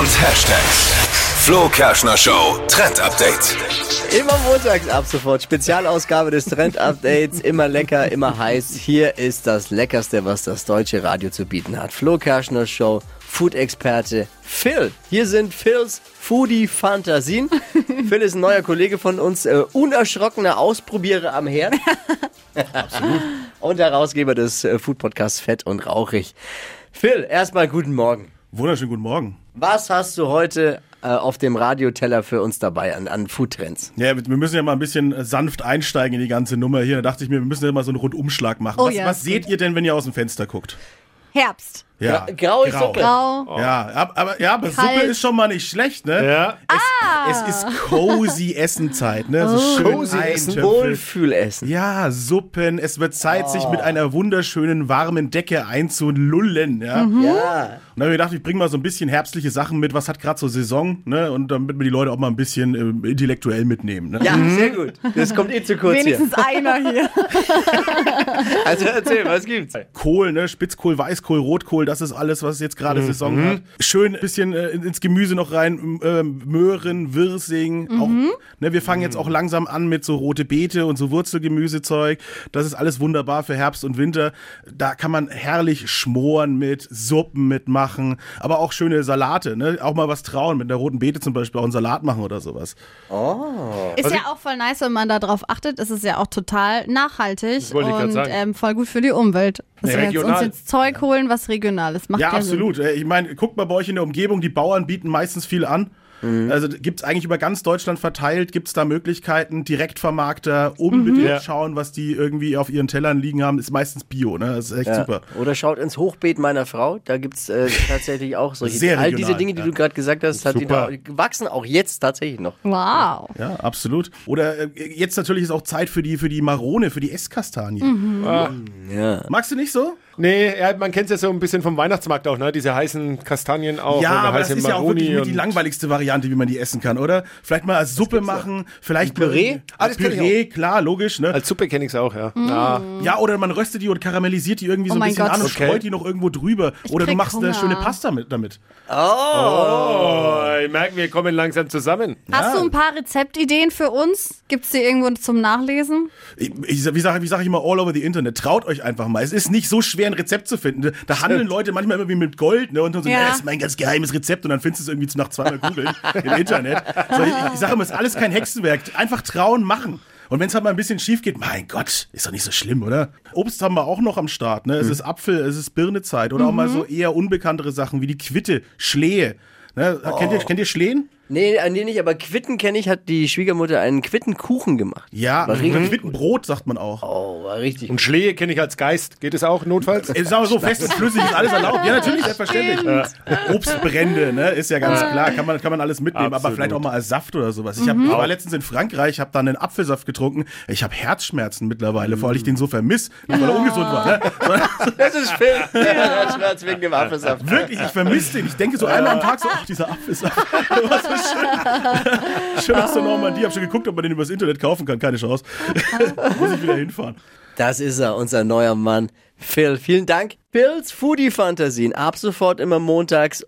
und Hashtags. Flo Kerschner Show Trend Update. Immer montags ab sofort. Spezialausgabe des Trend-Updates. Immer lecker, immer heiß. Hier ist das Leckerste, was das deutsche Radio zu bieten hat. Flo Kerschner Show, Food-Experte Phil. Hier sind Phils Foodie-Fantasien. Phil ist ein neuer Kollege von uns, äh, unerschrockener Ausprobierer am Herd. Absolut. Und Herausgeber des äh, Food-Podcasts Fett und Rauchig. Phil, erstmal guten Morgen. Wunderschönen guten Morgen. Was hast du heute äh, auf dem Radioteller für uns dabei an, an Foodtrends? Ja, wir müssen ja mal ein bisschen äh, sanft einsteigen in die ganze Nummer hier. Da dachte ich mir, wir müssen ja mal so einen Rundumschlag machen. Oh was ja, was seht ihr denn, wenn ihr aus dem Fenster guckt? Herbst. Ja, Gra- graue Suppe. Grau. Ja, ab- aber, ja, aber Kalt. Suppe ist schon mal nicht schlecht, ne? Ja. Es, es ist cozy Essenzeit, ne? So schön Cozy Essen. Wohlfühlessen. Ja, Suppen. Es wird Zeit, sich mit einer wunderschönen warmen Decke einzulullen, ja. Ja. Und dann habe ich gedacht, ich bringe mal so ein bisschen herbstliche Sachen mit, was hat gerade so Saison, ne? Und damit wir die Leute auch mal ein bisschen ähm, intellektuell mitnehmen. Ne? Ja, sehr gut. Das kommt eh zu kurz Wenigstens einer hier. Also erzähl, was gibt's? Kohl, ne? Spitzkohl, Weißkohl, Rotkohl, das ist alles, was jetzt gerade Saison hat. Schön ein bisschen äh, ins Gemüse noch rein, ähm, Möhren, Wirsing. Auch, ne? Wir fangen jetzt auch langsam an mit so rote Beete und so Wurzelgemüsezeug. Das ist alles wunderbar für Herbst und Winter. Da kann man herrlich schmoren mit, Suppen mitmachen, aber auch schöne Salate, ne? Auch mal was trauen, mit der roten Beete zum Beispiel auch einen Salat machen oder sowas. Ist ja auch voll nice, wenn man da drauf achtet. Es ist ja auch total nachhaltig wollte ich und sagen. ähm, voll gut für die Umwelt. Dass Ja, wir jetzt uns jetzt Zeug holen, was regional ist. Macht Ja, absolut. Äh, Ich meine, guckt mal bei euch in der Umgebung, die Bauern bieten meistens viel an. Also gibt es eigentlich über ganz Deutschland verteilt, gibt es da Möglichkeiten, Direktvermarkter, unbedingt Ja. schauen, was die irgendwie auf ihren Tellern liegen haben, ist meistens Bio, ne? Das ist echt Ja. super. Oder schaut ins Hochbeet meiner Frau. Da gibt's äh, tatsächlich auch solche. Sehr all regional, diese Dinge, die ja. du gerade gesagt hast, hat die da, wachsen auch jetzt tatsächlich noch. Wow. Ja, absolut. Oder äh, jetzt natürlich ist auch Zeit für die, für die Marone, für die Esskastanie. Ah. Ja. Magst du nicht so? Nee, ja, man kennt es ja so ein bisschen vom Weihnachtsmarkt auch, ne? Diese heißen Kastanien auch. ja, aber das ist ja auch wirklich Maroni die langweiligste Variante, wie man die essen kann, oder? Vielleicht mal als Suppe machen, vielleicht Püree? Mal, Ah, das ich Püree, klar, logisch, ne? Als Suppe kenne ich es auch, ja. ja. Ja, oder man röstet die und karamellisiert die irgendwie Oh so ein bisschen Gott. an und Okay. streut die noch irgendwo drüber. oder du machst eine Hunger. schöne Pasta mit damit. Oh, ich merke, wir kommen langsam zusammen. Hast du ein paar Rezeptideen für uns? Gibt es die irgendwo zum Nachlesen? Ich, ich, wie sage wie sag ich immer, all over the Internet. Traut euch einfach mal. Es ist nicht so schwer, ein Rezept zu finden. Da handeln Leute manchmal immer wie mit Gold, ne? Und dann so, Ja. das ist mein ganz geheimes Rezept. Und dann findest du es irgendwie nach zweimal googeln im Internet. So, ich ich sage immer, es ist alles kein Hexenwerk. Einfach trauen, machen. Und wenn es halt mal ein bisschen schief geht, mein Gott, ist doch nicht so schlimm, oder? Obst haben wir auch noch am Start, ne? Es ist Apfel, es ist Birnezeit. Oder auch mal so eher unbekanntere Sachen wie die Quitte, Schlehe. Ne? Kennt, ihr, kennt ihr Schlehen? Nee, äh, nee, nicht, aber Quitten kenne ich, hat die Schwiegermutter einen Quittenkuchen gemacht. Ja, War richtig Quittenbrot sagt man auch. Oh, war richtig. Und Schlehe kenne ich als Geist. Geht es auch notfalls? Sagen wir so, fest und flüssig ist alles erlaubt. Ja, natürlich, selbstverständlich. Obstbrände, ne, ist ja ganz klar, kann man, kann man alles mitnehmen, aber Absolut. vielleicht auch mal als Saft oder sowas. Ich, hab, ich war letztens in Frankreich, habe dann einen Apfelsaft getrunken. Ich habe Herzschmerzen mittlerweile, vor allem ich den so vermiss, nicht weil er ungesund war. Ne? Das ist Phil. Der hat Schmerz wegen dem Apfelsaft. wirklich, ich vermisse den. Ich denke so einmal am Tag so, ach, dieser Apfelsaft. Schön. Schön aus der Normandie. Hab schon geguckt, ob man den übers Internet kaufen kann. Keine Chance. Muss ich wieder hinfahren. Das ist er, unser neuer Mann. Phil, vielen Dank. Phils Foodie-Fantasien. Ab sofort immer montags